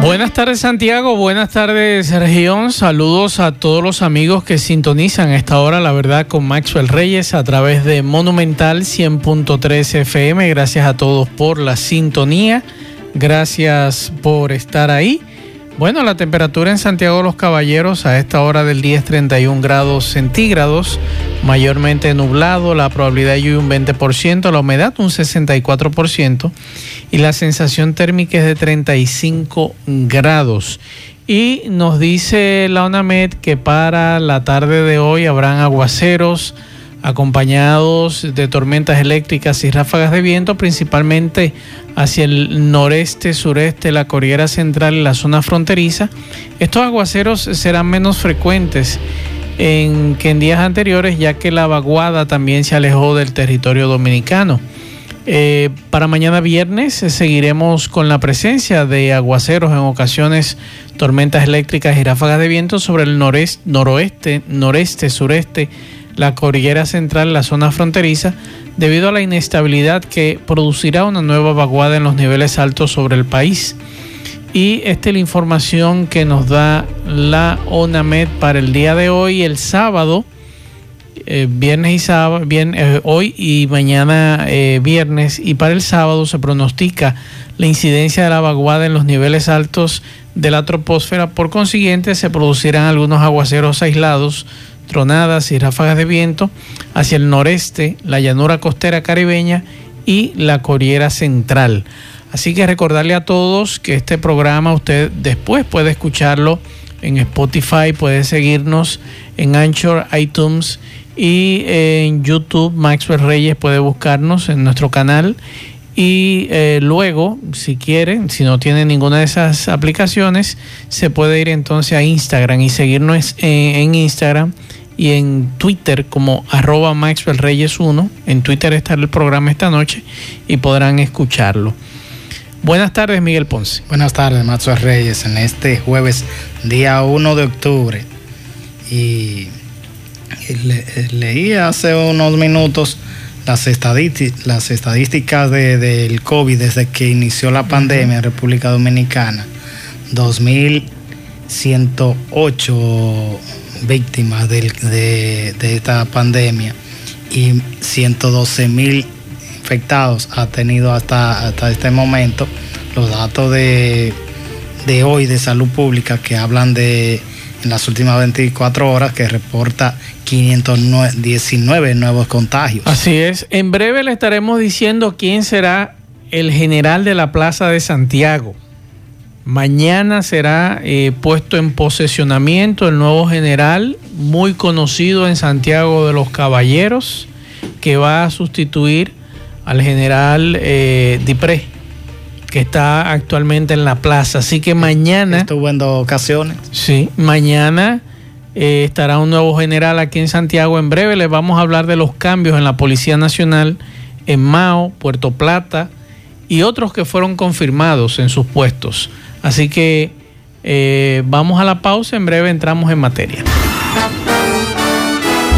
Buenas tardes Santiago, buenas tardes región, saludos a todos los amigos que sintonizan a esta hora, la verdad, con Maxwell Reyes a través de Monumental 100.3 FM. Gracias a todos por la sintonía, gracias por estar ahí. Bueno, la temperatura en Santiago de los Caballeros a esta hora del día es 31 grados centígrados, mayormente nublado, la probabilidad de lluvia un 20%, la humedad un 64% y la sensación térmica es de 35 grados. Y nos dice la ONAMED que para la tarde de hoy habrán aguaceros acompañados de tormentas eléctricas y ráfagas de viento, principalmente hacia el noreste, sureste, la Cordillera Central la zona fronteriza. Estos aguaceros serán menos frecuentes en, que en días anteriores, ya que la vaguada también se alejó del territorio dominicano. Eh, para mañana viernes seguiremos con la presencia de aguaceros en ocasiones, tormentas eléctricas y ráfagas de viento sobre el noreste, noroeste, noreste, sureste, la cordillera central, la zona fronteriza, debido a la inestabilidad que producirá una nueva vaguada en los niveles altos sobre el país. Y esta es la información que nos da la ONAMED para el día de hoy, el sábado, eh, viernes y bien, eh, hoy y mañana eh, viernes, y para el sábado se pronostica la incidencia de la vaguada en los niveles altos de la troposfera. Por consiguiente, se producirán algunos aguaceros aislados tronadas y ráfagas de viento hacia el noreste, la llanura costera caribeña y la Coriera Central. Así que recordarle a todos que este programa usted después puede escucharlo en Spotify, puede seguirnos en Anchor, iTunes y en YouTube. Maxwell Reyes puede buscarnos en nuestro canal. Y eh, luego, si quieren, si no tienen ninguna de esas aplicaciones, se puede ir entonces a Instagram y seguirnos en Instagram y en Twitter como arroba Maxwell Reyes 1. En Twitter está el programa esta noche y podrán escucharlo. Buenas tardes, Miguel Ponce. Buenas tardes, Maxwell Reyes, en este jueves, día 1 de octubre. Y leí hace unos minutos las, las estadísticas del COVID desde que inició la pandemia en República Dominicana. 2.108 víctimas de, esta pandemia y 112 mil infectados ha tenido hasta, hasta este momento. Los datos de, de hoy de salud pública que hablan de en las últimas 24 horas que reporta 519 nuevos contagios. Así es. En breve le estaremos diciendo quién será el general de la Plaza de Santiago. Mañana será eh, puesto en posesionamiento el nuevo general, muy conocido en Santiago de los Caballeros, que va a sustituir al general eh, Dipré, que está actualmente en la plaza. Así que mañana... Estuvo en dos ocasiones. Sí, mañana eh, estará un nuevo general aquí en Santiago. En breve les vamos a hablar de los cambios en la Policía Nacional, en Mao, Puerto Plata y otros que fueron confirmados en sus puestos. Así que eh, vamos a la pausa, en breve entramos en materia.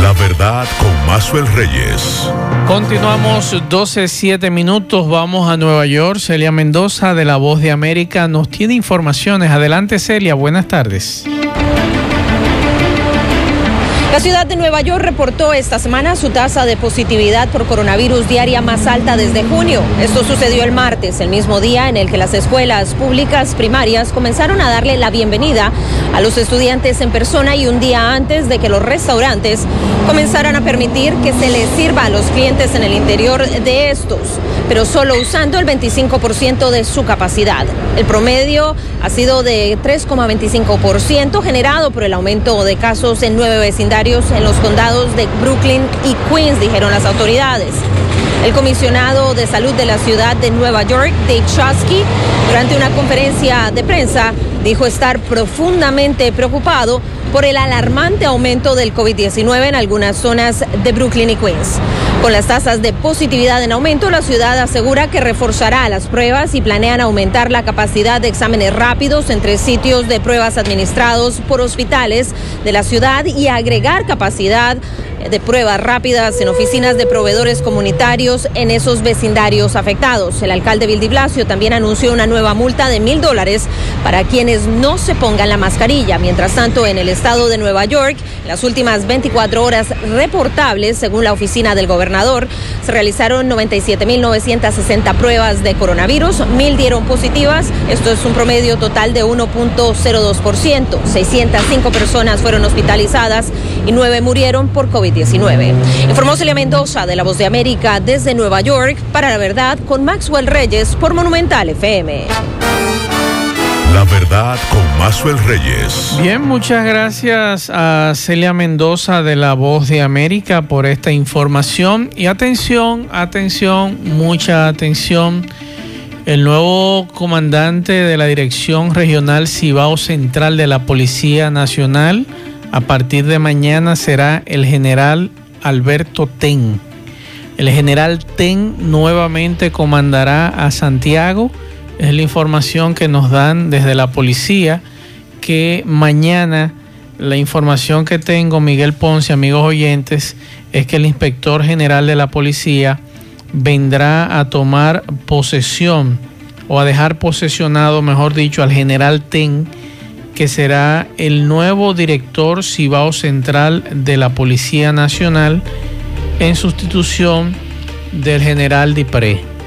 La verdad con Mazuel Reyes. Continuamos 12, 7 minutos, vamos a Nueva York. Celia Mendoza de La Voz de América nos tiene informaciones. Adelante Celia, buenas tardes. La ciudad de Nueva York reportó esta semana su tasa de positividad por coronavirus diaria más alta desde junio. Esto sucedió el martes, el mismo día en el que las escuelas públicas primarias comenzaron a darle la bienvenida a los estudiantes en persona y un día antes de que los restaurantes comenzaran a permitir que se les sirva a los clientes en el interior de estos, pero solo usando el 25% de su capacidad. El promedio ha sido de 3,25% generado por el aumento de casos en nueve en los condados de Brooklyn y Queens, dijeron las autoridades. El comisionado de salud de la ciudad de Nueva York, Dave Chosky, durante una conferencia de prensa, dijo estar profundamente preocupado por el alarmante aumento del COVID-19 en algunas zonas de Brooklyn y Queens. Con las tasas de positividad en aumento, la ciudad asegura que reforzará las pruebas y planean aumentar la capacidad de exámenes rápidos entre sitios de pruebas administrados por hospitales de la ciudad y agregar capacidad de pruebas rápidas en oficinas de proveedores comunitarios en esos vecindarios afectados. El alcalde Vildi Blasio también anunció una nueva multa de mil dólares para quienes no se pongan la mascarilla. Mientras tanto, en el estado de Nueva York, las últimas 24 horas reportables, según la oficina del gobernador, se realizaron 97.960 pruebas de coronavirus, mil dieron positivas. Esto es un promedio total de 1.02%. 605 personas fueron hospitalizadas y nueve murieron por COVID-19. Informó Celia Mendoza de La Voz de América desde Nueva York para la verdad con Maxwell Reyes por Monumental FM. La verdad con Maxwell Reyes. Bien, muchas gracias a Celia Mendoza de La Voz de América por esta información. Y atención, atención, mucha atención. El nuevo comandante de la Dirección Regional Cibao Central de la Policía Nacional a partir de mañana será el general Alberto Ten. El general Ten nuevamente comandará a Santiago. Es la información que nos dan desde la policía que mañana la información que tengo, Miguel Ponce, amigos oyentes, es que el inspector general de la policía vendrá a tomar posesión o a dejar posesionado, mejor dicho, al general Ten que será el nuevo director Cibao Central de la Policía Nacional en sustitución del general Dipré.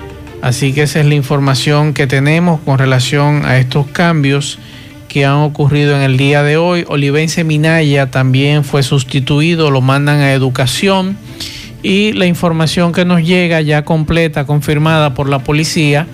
Así que esa es la información que tenemos con relación a estos cambios que han ocurrido en el día de hoy. Olivense Minaya también fue sustituido, lo mandan a educación y la información que nos llega ya completa, confirmada por la policía,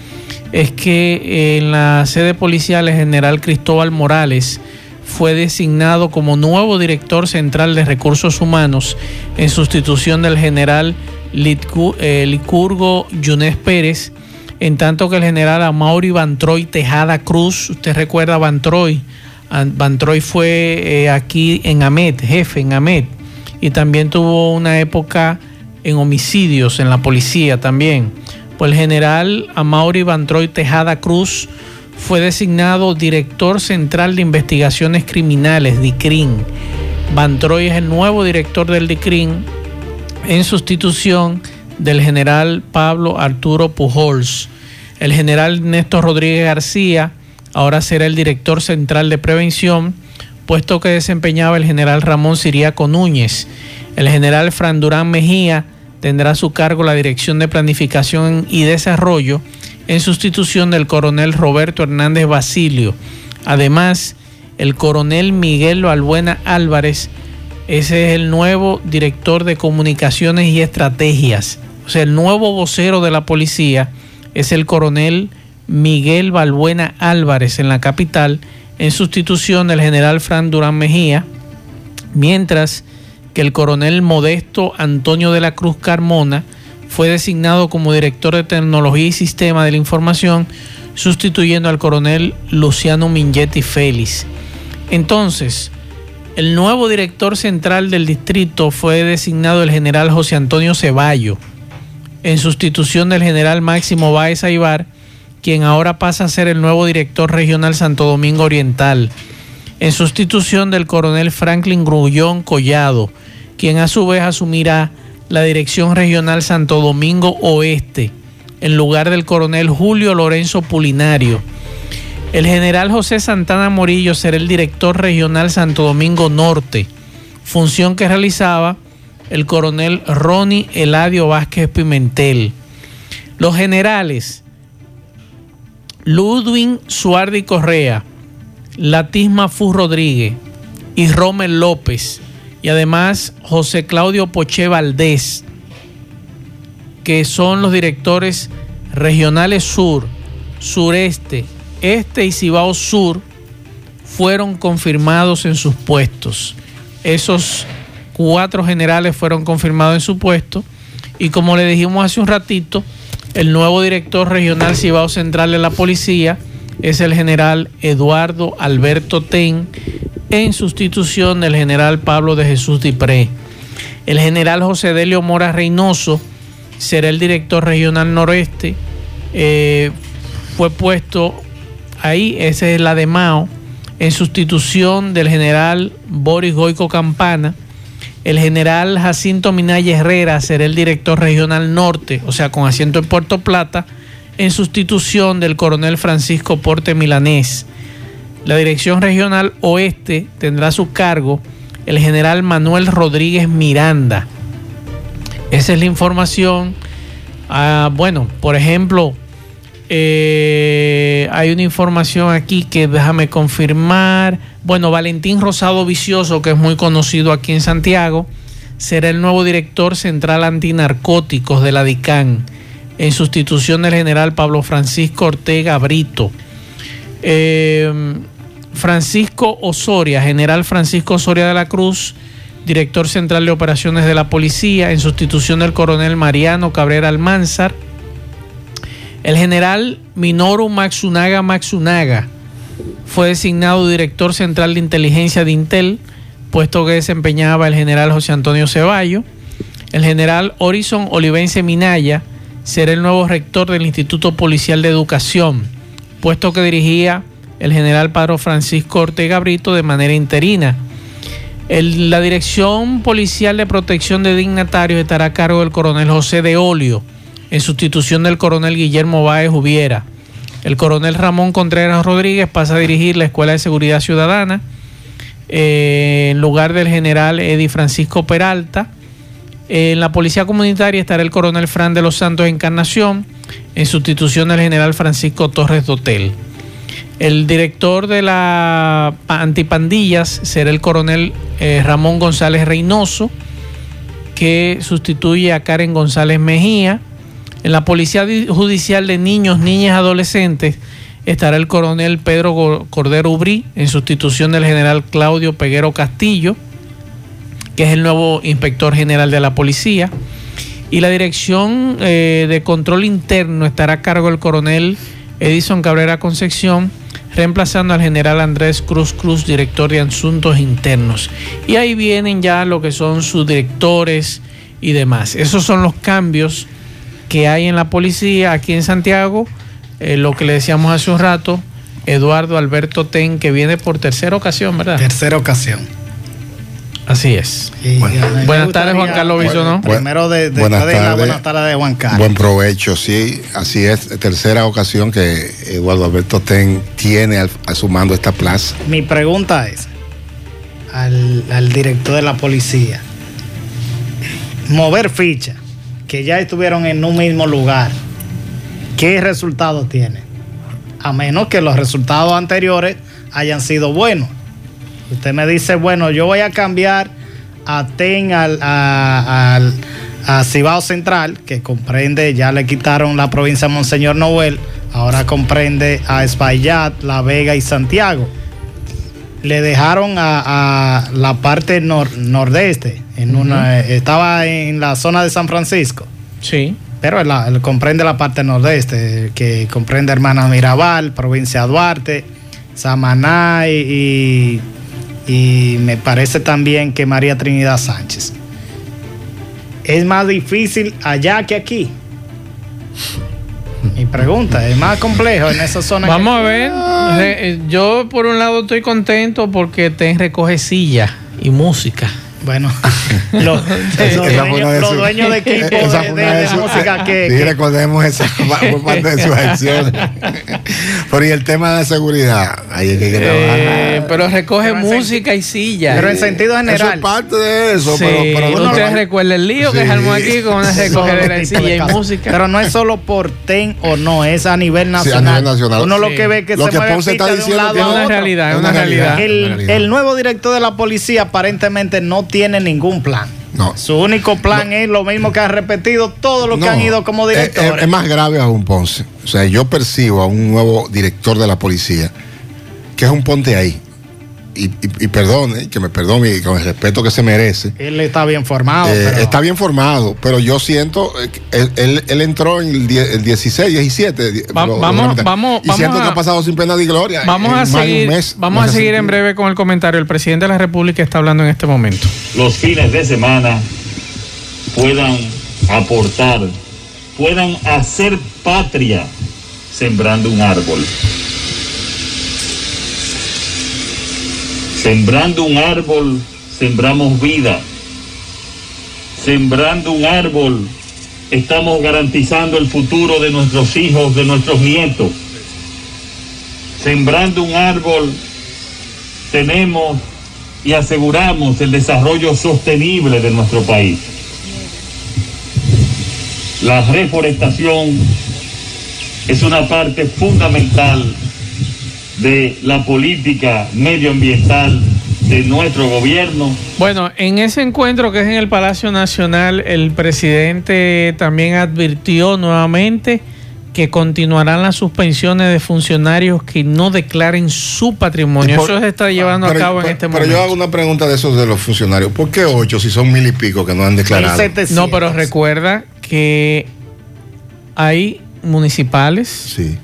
es que en la sede policial el general Cristóbal Morales fue designado como nuevo director central de recursos humanos en sustitución del general eh, Licurgo Yunes Pérez, en tanto que el general Amaury Bantroy Tejada Cruz, usted recuerda Bantroy, Bantroy fue eh, aquí en Amet, jefe en Amet, y también tuvo una época en homicidios en la policía también pues el general Amaury Bantroy Tejada Cruz fue designado director central de investigaciones criminales, DICRIN. Bantroy es el nuevo director del DICRIN en sustitución del general Pablo Arturo Pujols. El general Néstor Rodríguez García ahora será el director central de prevención, puesto que desempeñaba el general Ramón Siriaco Núñez. El general Fran Durán Mejía tendrá a su cargo la Dirección de Planificación y Desarrollo en sustitución del coronel Roberto Hernández Basilio. Además, el coronel Miguel Albuena Álvarez, ese es el nuevo director de comunicaciones y estrategias. O sea, el nuevo vocero de la policía es el coronel Miguel Balbuena Álvarez en la capital, en sustitución del general Fran Durán Mejía, mientras que el coronel Modesto Antonio de la Cruz Carmona fue designado como director de tecnología y sistema de la información, sustituyendo al coronel Luciano Mingetti Félix. Entonces, el nuevo director central del distrito fue designado el general José Antonio Ceballo, en sustitución del general Máximo Báez Aibar, quien ahora pasa a ser el nuevo director regional Santo Domingo Oriental en sustitución del coronel Franklin Grullón Collado, quien a su vez asumirá la Dirección Regional Santo Domingo Oeste, en lugar del coronel Julio Lorenzo Pulinario. El general José Santana Morillo será el director regional Santo Domingo Norte, función que realizaba el coronel Ronnie Eladio Vázquez Pimentel. Los generales Ludwin Suardi Correa, Latisma Fu Rodríguez y Romel López. Y además José Claudio Poche Valdés, que son los directores regionales sur, sureste, este y Cibao Sur, fueron confirmados en sus puestos. Esos cuatro generales fueron confirmados en su puesto. Y como le dijimos hace un ratito, el nuevo director regional Cibao Central de la Policía, es el general Eduardo Alberto Ten en sustitución del general Pablo de Jesús Dipré. El general José Delio Mora Reynoso será el director regional noreste. Eh, fue puesto ahí, esa es la de Mao, en sustitución del general Boris Goico Campana. El general Jacinto Minaya Herrera será el director regional norte, o sea, con asiento en Puerto Plata, en sustitución del coronel Francisco Porte Milanés. La dirección regional oeste tendrá a su cargo el general Manuel Rodríguez Miranda. Esa es la información. Ah, bueno, por ejemplo, eh, hay una información aquí que déjame confirmar. Bueno, Valentín Rosado Vicioso, que es muy conocido aquí en Santiago, será el nuevo director central antinarcóticos de la DICAN, en sustitución del general Pablo Francisco Ortega Brito. Eh, Francisco Osoria, general Francisco Osoria de la Cruz, director central de operaciones de la policía, en sustitución del coronel Mariano Cabrera Almanzar. El general Minoru Maxunaga Maxunaga fue designado director central de inteligencia de Intel, puesto que desempeñaba el general José Antonio Ceballo. El general Horizon Olivense Minaya será el nuevo rector del Instituto Policial de Educación, puesto que dirigía el general Padre Francisco Ortega Brito de manera interina. la Dirección Policial de Protección de Dignatarios estará a cargo del coronel José de Olio en sustitución del coronel Guillermo Báez Hubiera. El coronel Ramón Contreras Rodríguez pasa a dirigir la Escuela de Seguridad Ciudadana eh, en lugar del general Eddie Francisco Peralta. En la Policía Comunitaria estará el coronel Fran de los Santos Encarnación en sustitución del general Francisco Torres Dotel. El director de la antipandillas será el coronel eh, Ramón González Reynoso, que sustituye a Karen González Mejía. En la Policía Judicial de Niños, Niñas y Adolescentes estará el coronel Pedro Cordero Ubrí en sustitución del general Claudio Peguero Castillo, que es el nuevo inspector general de la policía. Y la dirección eh, de control interno estará a cargo del coronel Edison Cabrera Concepción, reemplazando al general Andrés Cruz Cruz, director de Asuntos Internos. Y ahí vienen ya lo que son sus directores y demás. Esos son los cambios que hay en la policía aquí en Santiago, eh, lo que le decíamos hace un rato, Eduardo Alberto Ten, que viene por tercera ocasión, ¿verdad? Tercera ocasión. Así es. buenas tardes, Juan Carlos Bisonó. Primero, de, buenas, tardes, buenas tardes de Juan Carlos. Buen provecho, sí. Así es, tercera ocasión que Eduardo Alberto Ten tiene al, a su mando esta plaza. Mi pregunta es al, al director de la policía: mover ficha que ya estuvieron en un mismo lugar, ¿qué resultado tiene? A menos que los resultados anteriores hayan sido buenos. Usted me dice, bueno, yo voy a cambiar a TEN al, a, Cibao Central, que comprende, ya le quitaron la provincia de Monseñor Noel, ahora comprende a Espaillat, La Vega y Santiago. Le dejaron a, la parte nordeste, en una, estaba en la zona de San Francisco. Sí. Pero comprende la parte nordeste, que comprende Hermanas Mirabal, provincia Duarte, Samaná y, y me parece también que María Trinidad Sánchez. ¿Es más difícil allá que aquí? Mi pregunta, ¿es más complejo en esa zona? Vamos a ver. Eh, yo por un lado estoy contento porque te recoge silla y música. Bueno, los, dueños, de equipo de, música que. Sí, recordemos esa parte de sus acciones. pero y el tema de seguridad, ahí hay que eh, pero recoge música y silla. Pero en sentido general. Eso es parte de eso. Sí, pero, ustedes recuerdan el lío que es armó aquí con una recogedera de silla y música. Pero no es solo por TEN o no, es a nivel nacional. a nivel nacional. Uno lo que ve que lo se que Ponce está diciendo es una realidad, es una realidad. El nuevo director de la policía aparentemente no tiene ningún plan. No. Su único plan es lo mismo que ha repetido todos los que han ido como directores. Es, más grave aún, Ponce. O sea, yo percibo a un nuevo director de la policía que es un ponte ahí y, perdone, que me perdone con el respeto que se merece. Él está bien formado. Eh, está bien formado, pero yo siento, eh, él, él, entró en el, 16, 17. vamos, vamos, y siento que ha pasado sin pena ni gloria. Vamos a seguir, vamos a seguir en breve con el comentario. El presidente de la República está hablando en este momento. Los fines de semana puedan aportar, puedan hacer patria sembrando un árbol. Sembrando un árbol, sembramos vida. Sembrando un árbol, estamos garantizando el futuro de nuestros hijos, de nuestros nietos. Sembrando un árbol, tenemos y aseguramos el desarrollo sostenible de nuestro país. La reforestación es una parte fundamental de la política medioambiental de nuestro gobierno. Bueno, en ese encuentro que es en el Palacio Nacional, el presidente también advirtió nuevamente que continuarán las suspensiones de funcionarios que no declaren su patrimonio. Por- Eso se está llevando pero- a cabo en pero- este pero momento. yo hago una pregunta de esos de los funcionarios. ¿Por qué ocho si son mil y pico que no han declarado? 1700. No, pero recuerda que hay municipales Sí.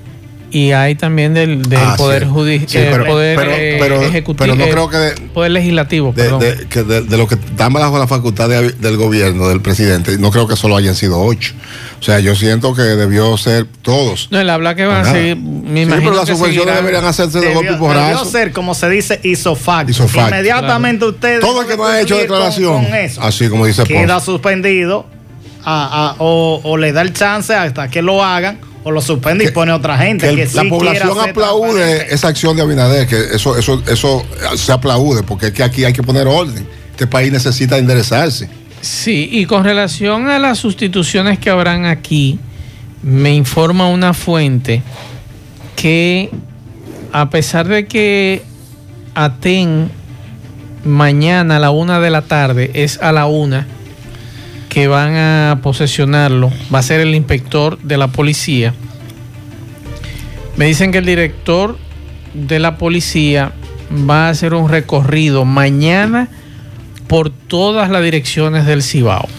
Y hay también del, del Ah, poder sí. judicial, Sí, pero- poder pero- eh, pero- ejecutivo, pero no eh, creo que de- poder legislativo, De, perdón. de- que de- de lo que están bajo la facultad de- del gobierno, del presidente, no creo que solo hayan sido ocho. O sea, yo siento que debió ser todos. no, él habla que van a Nada. seguir, me Sí, imagino pero las subvenciones deberían hacerse de golpe y debió ser, como se dice, isofacto. Isofacto. Inmediatamente ustedes. Todo el que no ha hecho con- declaración, con eso, así como dice queda Ponce. suspendido a- a- o, o le da el chance hasta que lo hagan o lo suspende y pone otra gente. Que el- que sí la población aplaude esa acción de Abinader, que eso, eso, eso se aplaude, porque es que aquí hay que poner orden. Este país necesita enderezarse. Sí, y con relación a las sustituciones que habrán aquí, me informa una fuente que a pesar de que Aten mañana a la una de la tarde es a la una que van a posesionarlo, va a ser el inspector de la policía. Me dicen que el director de la policía va a hacer un recorrido mañana por todas las direcciones del Cibao.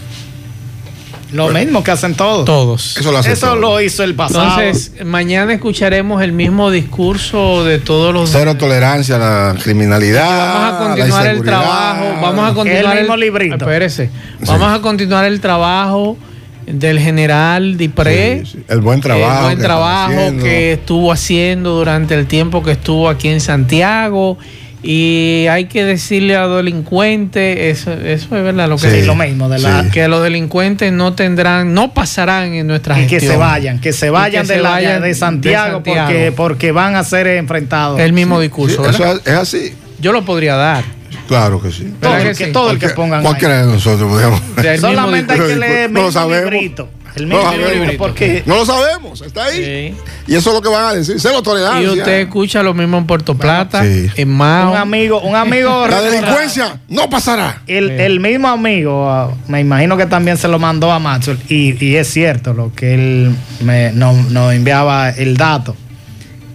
Lo mismo que hacen todos. Todos. Eso lo hace Eso todo. lo hizo el pasado. Entonces, mañana escucharemos el mismo discurso de todos los... Cero tolerancia a la criminalidad. Vamos a continuar la el trabajo, vamos a continuar El mismo librito. Espérese. Vamos a continuar el trabajo del general Dipré. Sí, sí. El buen trabajo. El buen que trabajo que estuvo haciendo durante el tiempo que estuvo aquí en Santiago. Y hay que decirle a los delincuentes, eso, eso es verdad, lo que Sí, lo mismo de la- sí. que los delincuentes no tendrán, no pasarán en nuestra y que gestión. se vayan, que se vayan, que de, se la- vayan de Santiago, de Santiago. Porque, porque van a ser enfrentados. El mismo Sí, discurso. eso ¿verdad? es, es así. Yo lo podría dar. Claro que sí. todo, ¿verdad el que que, sí? todo el que pongan ahí. Cualquiera de nosotros mismo Solamente hay que leer el No lo sabemos. librito. El No lo librito, porque No lo sabemos, está ahí. Sí. Y eso es lo que van a decir. Cero tolerancia. Y usted escucha lo mismo en Puerto Plata, sí. en Mao. un amigo, un amigo La delincuencia no pasará. El, Sí. el mismo amigo, ah, me imagino que también se lo mandó a Maxwell, y, y es cierto lo que él me, nos nos enviaba el dato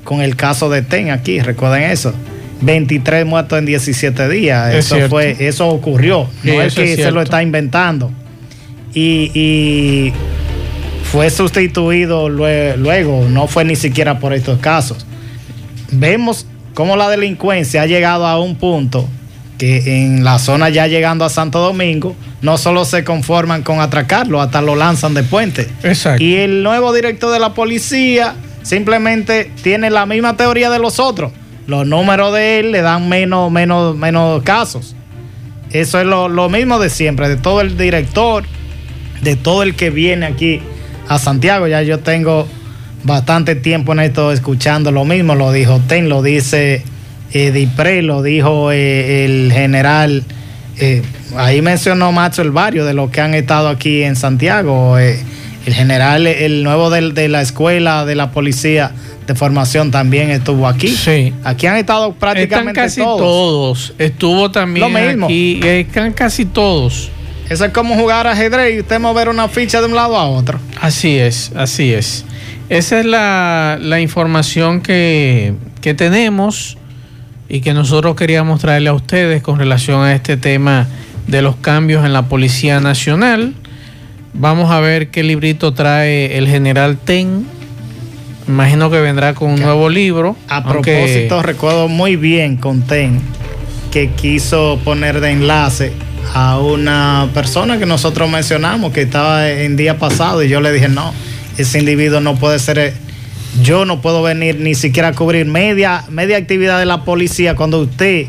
con el caso de TEN aquí, recuerden eso. 23 muertos en 17 días. Es eso cierto. fue, eso ocurrió. Sí, no es que se lo está inventando. Y, y fue sustituido lue- luego, no fue ni siquiera por estos casos. Vemos cómo la delincuencia ha llegado a un punto que en la zona ya llegando a Santo Domingo, no solo se conforman con atracarlo, hasta lo lanzan de puente. Exacto. Y el nuevo director de la policía simplemente tiene la misma teoría de los otros. Los números de él le dan menos, menos, menos casos. Eso es lo, lo mismo de siempre, de todo el director, de todo el que viene aquí a Santiago. Ya yo tengo bastante tiempo en esto escuchando lo mismo. Lo dijo Ten, lo dice eh, Dipré, lo dijo eh, el general. eh, ahí mencionó Macho el barrio de los que han estado aquí en Santiago. eh, el general, el nuevo del- de la escuela de la policía de formación también estuvo aquí. Sí. Aquí han estado Están prácticamente casi todos. todos. Estuvo también Lo mismo. aquí. Están casi todos. Eso es como jugar ajedrez y usted mover una ficha de un lado a otro. Así es, así es. Esa es la, la información que, que tenemos y que nosotros queríamos traerle a ustedes con relación a este tema de los cambios en la Policía Nacional. Vamos a ver qué librito trae el general Ten. Imagino que vendrá con un nuevo libro. A aunque- propósito, recuerdo muy bien con TEN que quiso poner de enlace a una persona que nosotros mencionamos que estaba en día pasado y yo le dije, no, ese individuo no puede ser, eh, yo no puedo venir ni siquiera a cubrir media, media actividad de la policía cuando usted,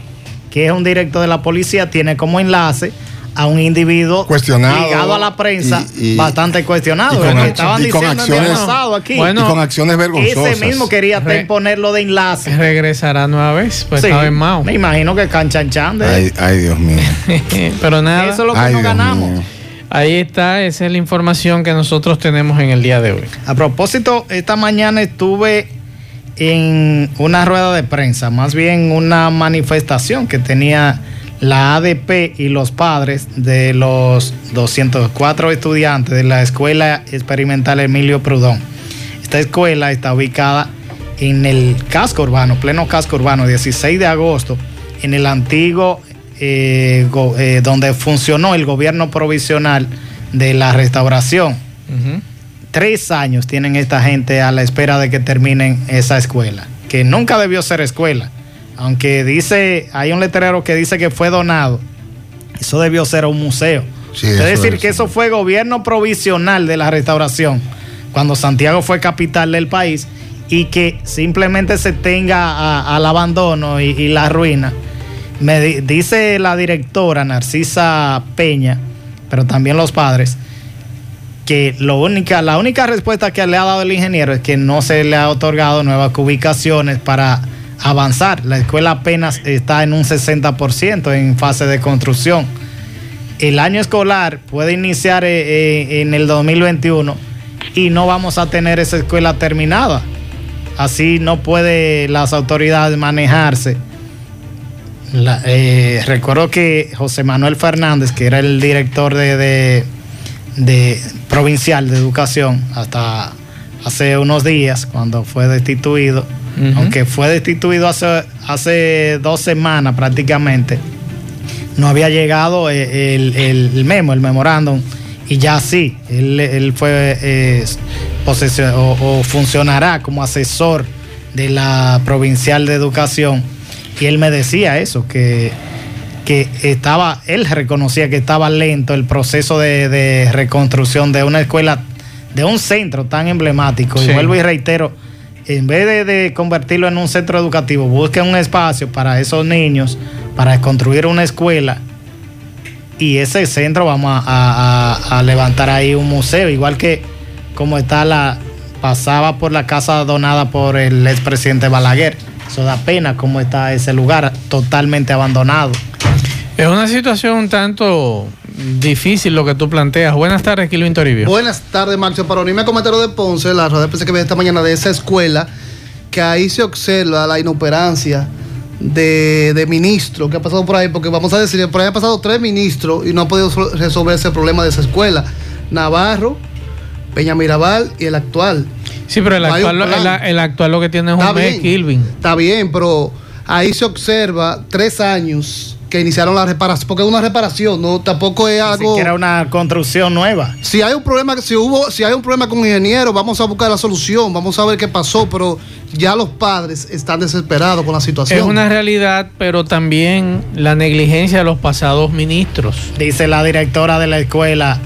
que es un director de la policía, tiene como enlace a un individuo cuestionado ligado a la prensa y- y- bastante cuestionado. y con el que ac- estaban y con diciendo en el acciones- pasado aquí. Bueno, y con acciones vergonzosas. ese mismo quería Re- ponerlo de enlace. Regresará nueva vez, pues Sí, estaba en Mao. me imagino que canchanchan de Ay, ay, Dios mío. Pero nada, Eso es lo que Ay, no Dios ganamos. mío. ahí está, esa es la información que nosotros tenemos en el día de hoy. A propósito, esta mañana estuve en una rueda de prensa, más bien una manifestación que tenía la ADP y los padres de los 204 estudiantes de la Escuela Experimental Emilio Prudón. Esta escuela está ubicada en el casco urbano, pleno casco urbano, 16 de agosto, en el antiguo, eh, go- eh, donde funcionó el gobierno provisional de la restauración. Tres años tienen esta gente a la espera de que terminen esa escuela, que nunca debió ser escuela, aunque dice, hay un letrero que dice que fue donado, eso debió ser un museo. Sí, es decir, es. que eso fue gobierno provisional de la restauración, cuando Santiago fue capital del país, y que simplemente se tenga a- al abandono y, y la ruina. Me di- dice la directora Narcisa Peña, pero también los padres, que lo única, la única respuesta que le ha dado el ingeniero es que no se le ha otorgado nuevas ubicaciones para avanzar. La escuela apenas está en un 60% en fase de construcción. El año escolar puede iniciar eh, eh, en el 2021 y no vamos a tener esa escuela terminada. Así no puede las autoridades manejarse. La- eh, recuerdo que José Manuel Fernández, que era el director de, de- provincial de educación hasta hace unos días, cuando fue destituido, Aunque fue destituido hace, hace dos semanas prácticamente, no había llegado eh, el, el- el memo, el memorándum, y ya sí, él, él fue eh, o, o funcionará como asesor de la provincial de educación, y él me decía eso, que, que estaba, él reconocía que estaba lento el proceso de, de reconstrucción de una escuela, de un centro tan emblemático, Sí. y vuelvo y reitero, en vez de, convertirlo en un centro educativo, busquen un espacio para esos niños, para construir una escuela. Y ese centro vamos a levantar ahí un museo, igual que como está la, pasaba por la casa donada por el expresidente Balaguer. Eso da pena cómo está ese lugar totalmente abandonado. Es una situación un tanto difícil lo que tú planteas. Buenas tardes, Kilvin Toribio. Buenas tardes, Maxio. Para unirme al comentario de Ponce, la rueda de prensa que vi esta mañana de esa escuela, que ahí se observa la inoperancia de, de ministros que ha pasado por ahí, porque vamos a decir, por ahí han pasado tres ministros y no han podido sol- resolver ese problema de esa escuela. Navarro, Peña Mirabal y el actual. Sí, pero el No actual, el, el actual lo que tiene es Está un mes, Kilvin. está bien, pero ahí se observa tres años que iniciaron la reparación, porque es una reparación, no tampoco es Ni algo... siquiera una construcción nueva. Si hay un problema, si hubo, si hay un problema con ingeniero, vamos a buscar la solución, vamos a ver qué pasó, pero ya los padres están desesperados con la situación. Es una realidad, pero también la negligencia de los pasados ministros. Dice la directora de la escuela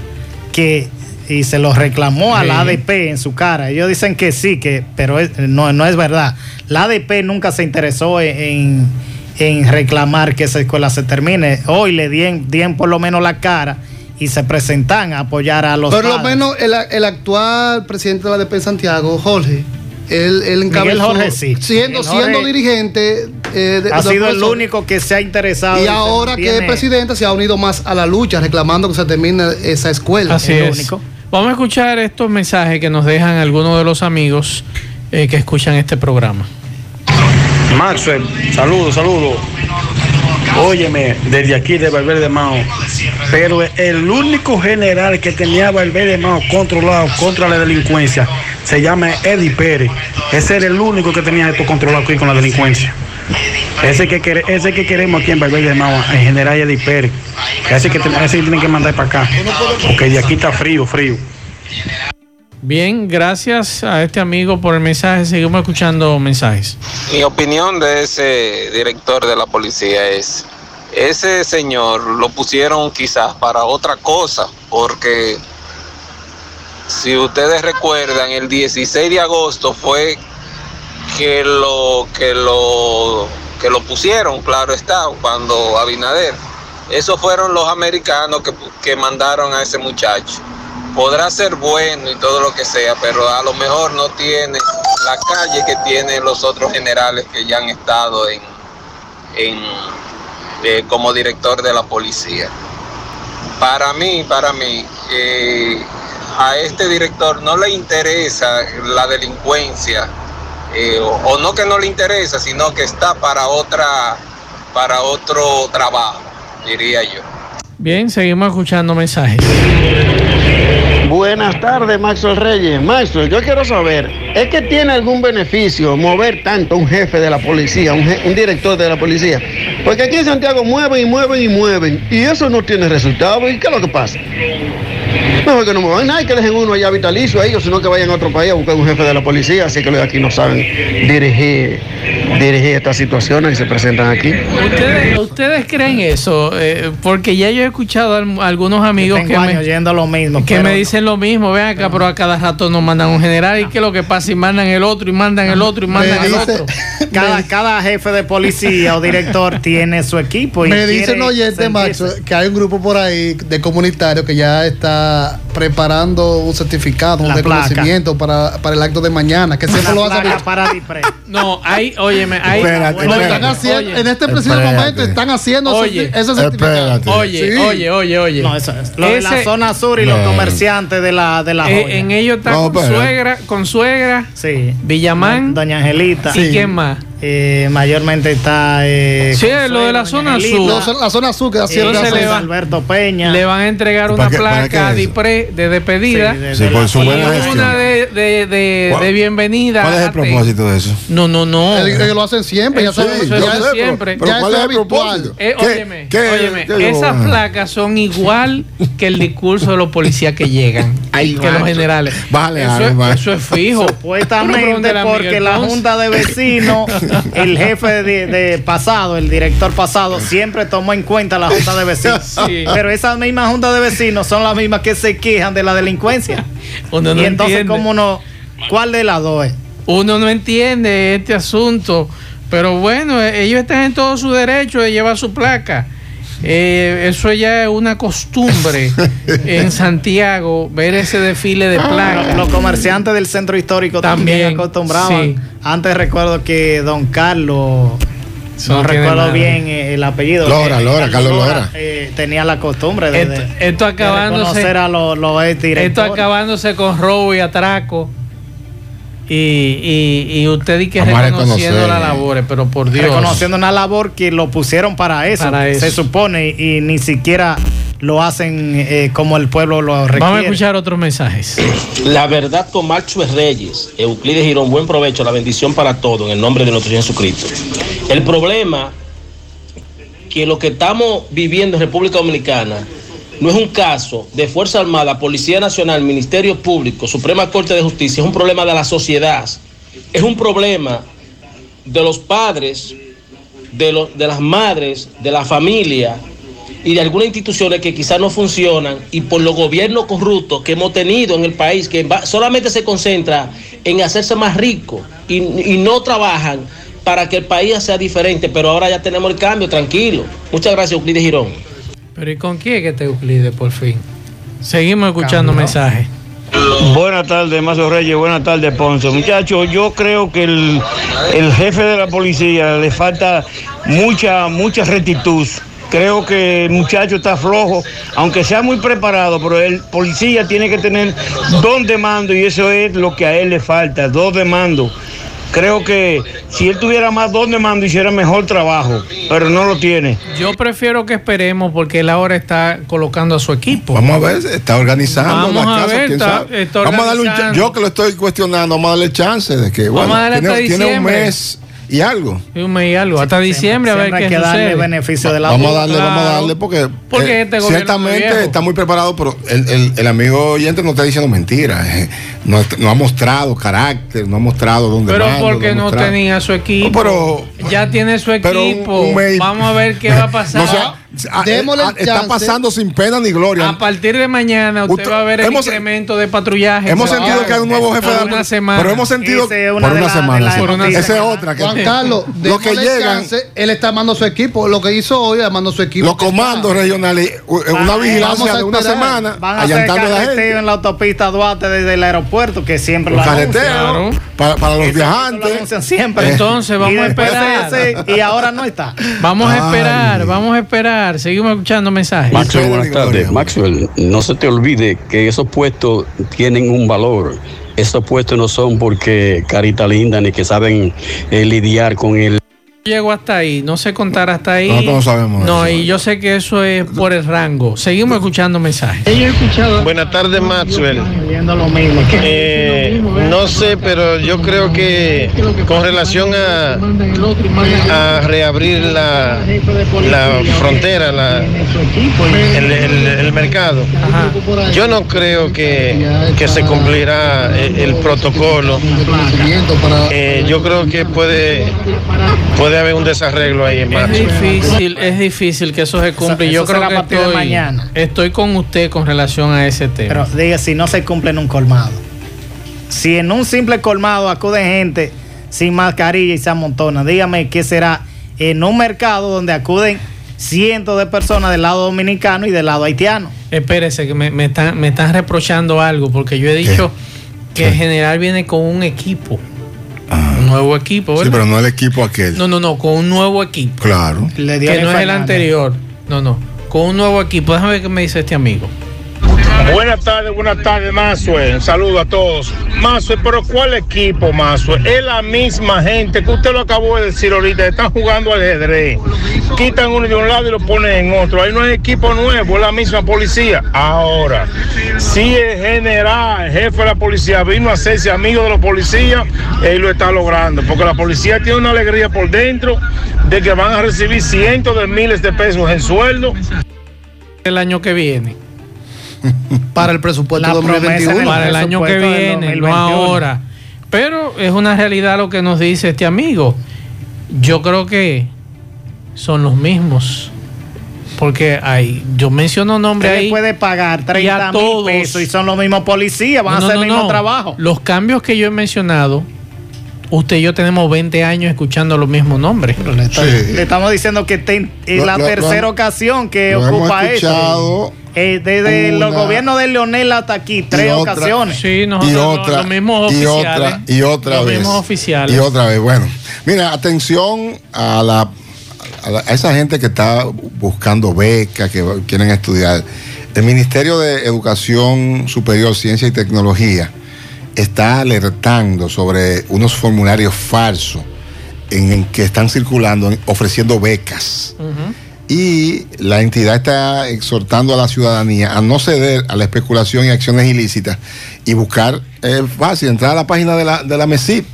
que y se lo reclamó a la. ADP en su cara. Ellos dicen que sí, que pero es- no, no es verdad. La ADP nunca se interesó en, en reclamar que esa escuela se termine. Hoy le dien, dien por lo menos la cara y se presentan a apoyar a los Por lo menos el, el actual presidente de la DP en Santiago, Jorge, él, él encabezó, Jorge, sí. siendo, Jorge siendo dirigente eh, de- ha sido el único que se ha interesado. Y ahora que es presidente se ha unido más a la lucha, reclamando que se termine esa escuela. Así el es. único. Vamos a escuchar estos mensajes que nos dejan algunos de los amigos eh, que escuchan este programa. Maxwell, saludos, saludos. Óyeme, desde aquí de Valverde Mao. Pero el único general que tenía Valverde Mao controlado contra la delincuencia se llama Eddie Pérez. Ese era el único que tenía esto controlado aquí con la delincuencia. Ese que, ese que queremos aquí en Valverde Mao, el general Eddie Pérez. Ese que, ese que tienen que mandar para acá. Porque de aquí está frío, frío. Bien, gracias a este amigo por el mensaje. Seguimos escuchando mensajes. Mi opinión de ese director de la policía es ese señor lo pusieron quizás para otra cosa, porque si ustedes recuerdan, el 16 de agosto fue que lo que lo que lo pusieron, claro está, cuando Abinader. Esos fueron los americanos que, que mandaron a ese muchacho. Podrá ser bueno y todo lo que sea, pero a lo mejor no tiene la calle que tienen los otros generales que ya han estado en, en eh, como director de la policía. Para mí, para mí, eh, a este director no le interesa la delincuencia, eh, o, o no que no le interesa, sino que está para otra, para otro trabajo, diría yo. Bien, seguimos escuchando mensajes. Buenas tardes, Maxwell Reyes. Maxwell, yo quiero saber, ¿es que tiene algún beneficio mover tanto un jefe de la policía, un, un director de la policía? Porque aquí en Santiago mueven y mueven y mueven, y eso no tiene resultado. ¿Y qué es lo que pasa? Mejor que no muevan nada y que dejen uno allá vitalicio a ellos, sino que vayan a otro país a buscar un jefe de la policía, así que los de aquí no saben dirigir, dirigir estas situaciones y se presentan aquí. ¿Ustedes, ustedes creen eso? Eh, porque ya yo he escuchado a al- algunos amigos que me, yendo lo mismo. que pero me dicen lo mismo. Ven acá, pero a cada rato nos mandan un general. ¿Y qué es lo que pasa? Y mandan el otro, y mandan el otro, y mandan el otro. Cada, cada jefe de policía o director tiene su equipo. Y Me dice quiere un oyente, sentirse- Macho, que hay un grupo por ahí de comunitarios que ya está uh, preparando un certificado, un La reconocimiento para, para el acto de mañana, que siempre lo hacen. placa para Dipre. No, hay, óyeme, hay. Espérate, Lo espérate. están haciendo, Oye. en este preciso Espérate. momento están haciendo Oye. ese, ese certificado. Espérate. Oye, Sí. oye, oye, oye. No, eso es. Lo de la zona sur y No. los comerciantes de la, de la Eh, en ellos está No, con pero- suegra, con suegra, Sí. Villamán. Doña Angelita. ¿Y quién más? Eh, mayormente está. Eh, Sí, Consuelo, lo de la zona Angelita, sur. La zona sur que eh, Alberto Peña. Le van a entregar una ¿Para qué- para qué placa eso? DIPRE de despedida Sí, de- Sí, de por la su y zona buena sur. gestión. una de, de, de, ¿Cuál- de bienvenida. ¿Cuál es el propósito de eso? No, no, no. Ellos, lo hacen siempre, ya saben. siempre. Pero Ya ¿cuál es el propósito? Eh, ¿Qué- óyeme, qué- óyeme, esas placas son igual que el discurso de los policías que llegan, Ay, que los generales. Bájale eso, es, macho. eso es fijo. Supuestamente porque la junta de vecinos, el jefe de, de pasado, el director pasado, siempre tomó en cuenta la junta de vecinos. Sí. Pero esas mismas juntas de vecinos son las mismas que se de la delincuencia. Uno no y entonces, entiende. ¿cómo no? ¿Cuál de las dos es? Uno no entiende este asunto, pero bueno, eh, ellos están en todo su derecho de llevar su placa. Eh, eso ya es una costumbre en Santiago, ver ese desfile de placas. Los comerciantes del centro histórico también, También, acostumbraban. sí. Antes recuerdo que don Carlos, no recuerdo nada. bien eh, el apellido. Lora, eh, Lora, Carlos Lora. eh, tenía la costumbre de, Esto, de- esto de acabándose, reconocer a los, los esto acabándose con robo y atraco. Y, y, y usted y que Vamos reconociendo las labores, pero por Dios. reconociendo una labor que lo pusieron para eso, Para eso. se supone, y ni siquiera lo hacen eh, como el pueblo lo requiere. Vamos a escuchar otros mensajes. La verdad con Maxwell Reyes, Euclides Girón, buen provecho, la bendición para todos en el nombre de nuestro Señor Jesucristo. El problema que lo que estamos viviendo en República Dominicana no es un caso de Fuerza Armada, Policía Nacional, Ministerio Público, Suprema Corte de Justicia, es un problema de la sociedad, es un problema de los padres, de, de las madres, de la familia y de algunas instituciones que quizás no funcionan y por los gobiernos corruptos que hemos tenido en el país, que solamente se concentra en hacerse más rico y no trabajan para que el país sea diferente, pero ahora ya tenemos el cambio, tranquilo. Muchas gracias, Euclides Girón. Pero ¿y con quién es que te Euclides, por fin? Seguimos escuchando mensajes. Buenas tardes, Mazo Reyes. Buenas tardes, Ponce. Muchachos, yo creo que el, el jefe de la policía le falta mucha, mucha rectitud. Creo que el muchacho está flojo, aunque sea muy preparado, pero el policía tiene que tener dos de mando y eso es lo que a él le falta, dos de mando. Creo que si él tuviera más dos de mando hiciera mejor trabajo, pero no lo tiene. Yo prefiero que esperemos porque él ahora está colocando a su equipo. Vamos a ver, está organizando Vamos la a ver, quién está- sabe. está vamos a darle un yo que lo estoy cuestionando, vamos a darle chance de que Vamos bueno, a darle tiene, hasta tiene un mes y algo. Y un mes y algo. Hasta diciembre a ver qué hay que darle beneficio de la Vamos a darle, Claro. vamos a darle, porque, Porque eh, este ciertamente viejo. está muy preparado, pero el, el- el amigo oyente no está diciendo mentiras. eh. No, no ha mostrado carácter, no ha mostrado dónde Pero porque no tenía su equipo. pero- ya tiene su un- equipo. un Vamos a ver qué va a pasar. No sea, Démosle ah, está pasando sin pena ni gloria. a partir de mañana usted, Usted- va a ver el hemos- incremento de patrullaje. Hemos sentido que hay un nuevo jefe Por de una semana. Pero hemos sentido una por una semana. noticias. Esa es otra. Que, Juan Carlos, lo que llegan, chance, él está armando su equipo. Lo que hizo hoy, armando su equipo. los comandos regionales, u- una Vamos vigilancia de una semana, Van a hacer carreteo en la autopista Duarte desde el aeropuerto, que siempre lo Claro. para, para los viajantes. siempre. Entonces, vamos a esperar. y ahora no está. Vamos a esperar, vamos a esperar. Seguimos escuchando mensajes. Maxwell, buenas tardes. Maxwell, no se te olvide que esos puestos tienen un valor. Esos puestos no son porque carita linda ni que saben eh, lidiar con el Llego hasta ahí, no sé contar hasta ahí. Nosotros no sabemos No, eso. y yo sé que eso es por el rango. Seguimos escuchando mensajes. Buenas tardes, Maxwell. Eh, no sé, pero yo creo que con relación a, a reabrir la, la frontera, la- el, el- el mercado, yo no creo que, que se cumplirá el, el protocolo. Eh, yo creo que puede, puede haber un desarreglo ahí en Es marzo. difícil, es difícil que eso se cumpla. y Eso- yo eso creo que estoy, mañana. estoy con usted con relación a ese tema. Pero diga, si no se cumple en un colmado. Si en un simple colmado acude gente sin mascarilla y se amontona, dígame qué será en un mercado donde acuden cientos de personas del lado dominicano y del lado haitiano. Espérese, que me, me están, me están reprochando algo, porque yo he dicho que el general viene con un equipo. Nuevo equipo, Sí, pero no el equipo aquel. No, no, no, con un nuevo equipo. Claro. Le dio Que no es el anterior. No, no. Con un nuevo equipo. Déjame ver qué me dice este amigo. Buenas tardes, buenas tardes, Mazue. Saludo a todos. Mazue, pero ¿cuál equipo, Mazue? Es la misma gente que usted lo acabó de decir ahorita. Están jugando ajedrez. Quitan uno de un lado y lo ponen en otro. Ahí no hay equipo nuevo, es la misma policía. Ahora, si el general, el jefe de la policía, vino a hacerse amigo de los policías, él lo está logrando. Porque la policía tiene una alegría por dentro de que van a recibir cientos de miles de pesos en sueldo. El año que viene. Para el presupuesto La 2021. promesa para el año que viene, no 2021. ahora. Pero es una realidad lo que nos dice este amigo. Yo creo que son los mismos. Porque hay, yo menciono nombres ahí. puede pagar y 30 a mil todos. pesos y son los mismos policías, van No, a hacer no, el mismo no. trabajo. Los cambios que yo he mencionado, usted y yo tenemos 20 años escuchando los mismos nombres. Le, está- le estamos diciendo que ten- es Lo- la lo- tercera ocasión que lo hemos ocupa escuchado eso. Eh, desde los gobiernos de Leonel hasta aquí, tres otra- ocasiones. Sí, y otra, los mismos y oficiales. otra, y otra los vez. mismos oficiales. Y otra vez. Bueno, mira, atención a la a, la- a esa gente que está buscando becas, que quieren estudiar. El Ministerio de Educación Superior, Ciencia y Tecnología está alertando sobre unos formularios falsos en, en que están circulando ofreciendo becas. Y la entidad está exhortando a la ciudadanía a no ceder a la especulación y acciones ilícitas y buscar, eh, fácil, entrar a la página de la, de la MESIP.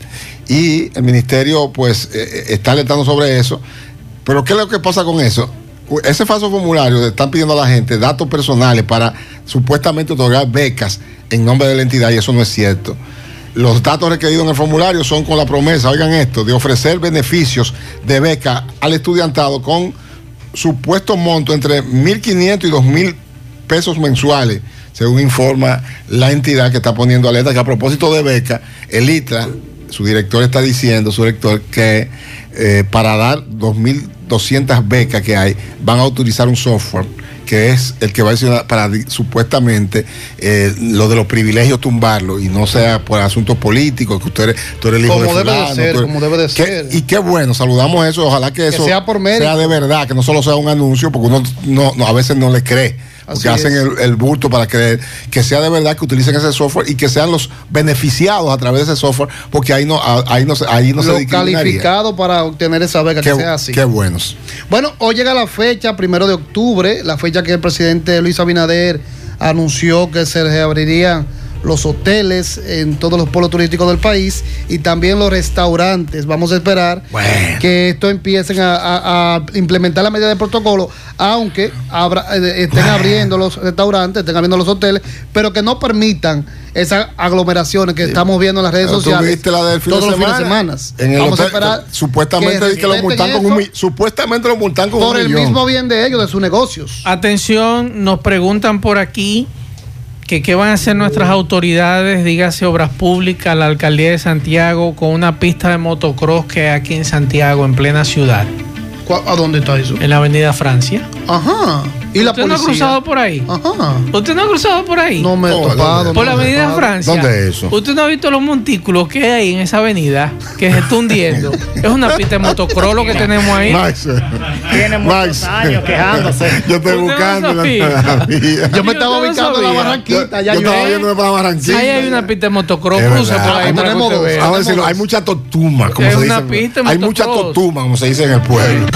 Y el ministerio, pues, eh, está alertando sobre eso. Pero, ¿qué es lo que pasa con eso? Ese falso formulario le están pidiendo a la gente datos personales para supuestamente otorgar becas en nombre de la entidad y eso no es cierto. Los datos requeridos en el formulario son con la promesa, oigan esto, de ofrecer beneficios de beca al estudiantado con supuesto monto entre 1.500 y 2.000 pesos mensuales, según informa la entidad que está poniendo alerta, que a propósito de beca, el ITRA, su director está diciendo, su director, que eh, para dar 2.200 becas que hay, van a utilizar un software que es el que va a decir para supuestamente eh, lo de los privilegios tumbarlo y no sea por asuntos políticos, que usted tú eres el hijo Como de debe de fulano, ser, tú eres- como debe de que- ser. Y qué bueno, saludamos eso, ojalá que Que eso sea por mérito. sea de verdad, que no solo sea un anuncio, porque uno no, no- a veces no le cree. Porque Así hacen es. el, el bulto para creer que sea de verdad que utilicen ese software y que sean los beneficiados a través de ese software, porque ahí no, ahí no, se- ahí no se Los discriminaría. calificados para obtener esa beca, Qué, que sea así. qué buenos. Bueno, hoy llega la fecha, primero de octubre, la fecha que el presidente Luis Abinader anunció que se reabrirían los hoteles en todos los polos turísticos del país y también los restaurantes. Vamos a esperar que esto empiecen a, a- a implementar la medida de protocolo, aunque abra- eh, estén abriendo los restaurantes, estén abriendo los hoteles, pero que no permitan esas aglomeraciones que estamos viendo en las redes Pero sociales viste la del fin todos de los fines de semana. semana. En el Vamos a esperar supuestamente que que lo multan con un supuestamente lo multan con por un el millón. mismo bien de ellos, de sus negocios. Atención, nos preguntan por aquí que qué van a hacer nuestras autoridades, dígase Obras Públicas, la Alcaldía de Santiago, con una pista de motocross que hay aquí en Santiago, en plena ciudad. ¿A dónde está eso? En la Avenida Francia. Ajá. ¿Y la ¿Usted no ha cruzado por ahí? Ajá. ¿Usted no ha cruzado por ahí? No me he topado. Por la no Avenida topado. Francia. ¿Dónde es eso? ¿Usted no ha visto los montículos que hay ahí en esa avenida? Que se está hundiendo. es una pista de motocross lo que tenemos ahí. Max, Tiene muchos años quejándose. yo estoy ¿Usted no buscando la, la. Yo me estaba ubicando en la barranquita. Yo yo, estaba viendo para Barranquilla. Ahí hay una pista de motocross. Es Cruza por ahí Ah, tenemos dos. hay mucha totuma, como se una dice. pista de hay mucha totuma, como se dice en el pueblo.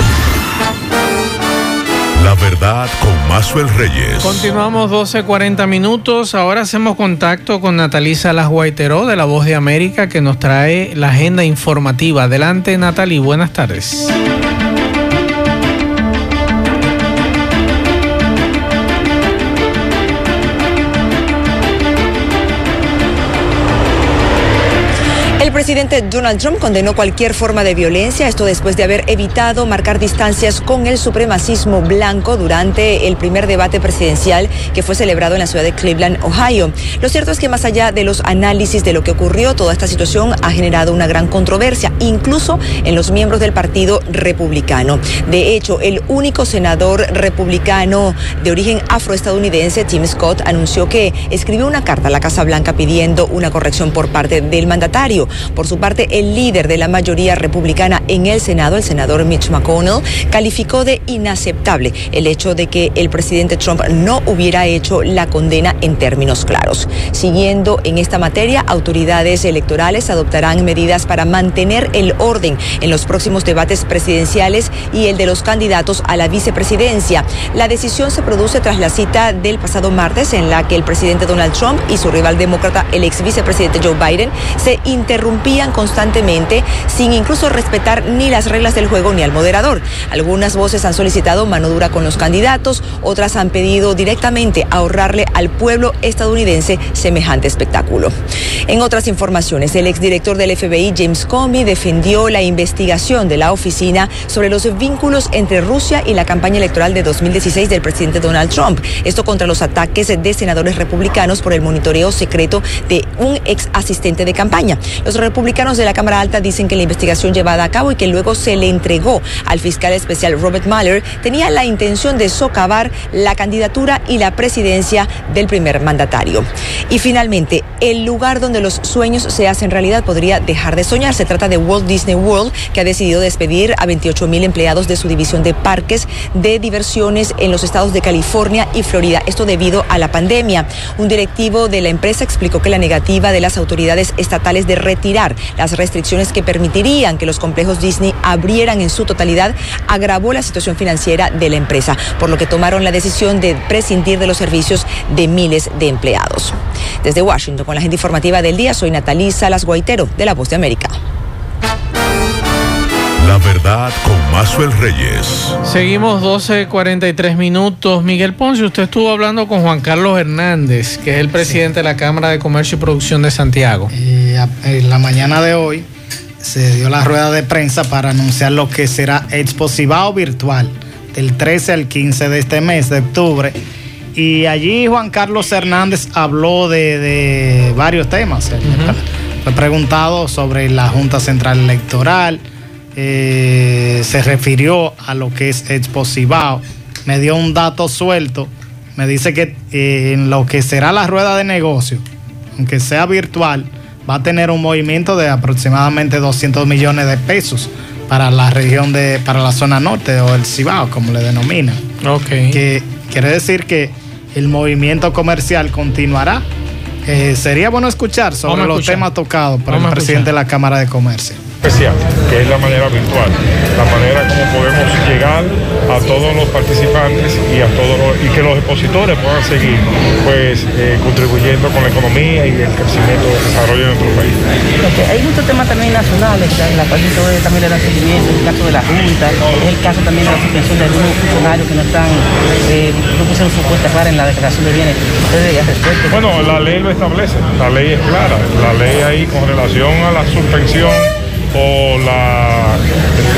La verdad con Mazuel Reyes. Continuamos 12.40 minutos. Ahora hacemos contacto con Natalisa Las Guaiteró de La Voz de América que nos trae la agenda informativa. Adelante, Natalie. Buenas tardes. Presidente Donald Trump condenó cualquier forma de violencia, esto después de haber evitado marcar distancias con el supremacismo blanco durante el primer debate presidencial que fue celebrado en la ciudad de Cleveland, Ohio. Lo cierto es que más allá de los análisis de lo que ocurrió, toda esta situación ha generado una gran controversia, incluso en los miembros del Partido Republicano. De hecho, el único senador republicano de origen afroestadounidense, Tim Scott, anunció que escribió una carta a la Casa Blanca pidiendo una corrección por parte del mandatario. Por su parte, el líder de la mayoría republicana en el Senado, el senador Mitch McConnell, calificó de inaceptable el hecho de que el presidente Trump no hubiera hecho la condena en términos claros. Siguiendo en esta materia, autoridades electorales adoptarán medidas para mantener el orden en los próximos debates presidenciales y el de los candidatos a la vicepresidencia. La decisión se produce tras la cita del pasado martes en la que el presidente Donald Trump y su rival demócrata, el ex vicepresidente Joe Biden, se constantemente sin incluso respetar ni las reglas del juego ni al moderador. Algunas voces han solicitado mano dura con los candidatos, otras han pedido directamente ahorrarle al pueblo estadounidense semejante espectáculo. En otras informaciones, el exdirector del FBI, James Comey, defendió la investigación de la oficina sobre los vínculos entre Rusia y la campaña electoral de 2016 del presidente Donald Trump. Esto contra los ataques de senadores republicanos por el monitoreo secreto de un ex asistente de campaña. Los republicanos de la Cámara Alta dicen que la investigación llevada a cabo y que luego se le entregó al fiscal especial Robert Mueller tenía la intención de socavar la candidatura y la presidencia del primer mandatario. Y finalmente, el lugar donde los sueños se hacen realidad podría dejar de soñar. Se trata de Walt Disney World, que ha decidido despedir a 28 mil empleados de su división de parques de diversiones en los estados de California y Florida. Esto debido a la pandemia. Un directivo de la empresa explicó que la negativa de las autoridades estatales de retirar las restricciones que permitirían que los complejos Disney abrieran en su totalidad agravó la situación financiera de la empresa, por lo que tomaron la decisión de prescindir de los servicios de miles de empleados. Desde Washington, con la gente informativa del día, soy Natalí Salas Guaitero, de La Voz de América. La verdad con Mazuel Reyes. Seguimos 12.43 minutos. Miguel Ponce, usted estuvo hablando con Juan Carlos Hernández, que es el presidente de la Cámara de Comercio y Producción de Santiago. Y a- en la mañana de hoy se dio la rueda de prensa para anunciar lo que será Expo Cibao virtual del 13 al 15 de este mes de octubre. Y allí Juan Carlos Hernández habló de, de varios temas. Él Fue preguntado sobre la Junta Central Electoral, eh, se refirió a lo que es Expo Cibao, me dio un dato suelto, me dice que eh, en lo que será la rueda de negocio, aunque sea virtual, va a tener un movimiento de aproximadamente 200 millones de pesos para la región de, para la zona norte o el Cibao, como le denominan. Ok. Que quiere decir que el movimiento comercial continuará. Eh, sería bueno escuchar sobre los escuchar. temas tocados por Vamos el presidente de la Cámara de Comercio. Especial, que es la manera virtual, la manera como podemos llegar a todos los participantes y a todos los- y que los expositores puedan seguir pues eh, contribuyendo con la economía y el crecimiento y el desarrollo de nuestro país. Hay muchos temas también nacionales, la parte de- también le da seguimiento, el caso de la Junta, es el caso también de la suspensión de algunos funcionarios que no están, eh, no pusieron su puesta clara en la declaración de bienes. Ustedes respecto. Bueno, la ley lo establece, la ley es clara, la ley ahí con relación a la suspensión o la,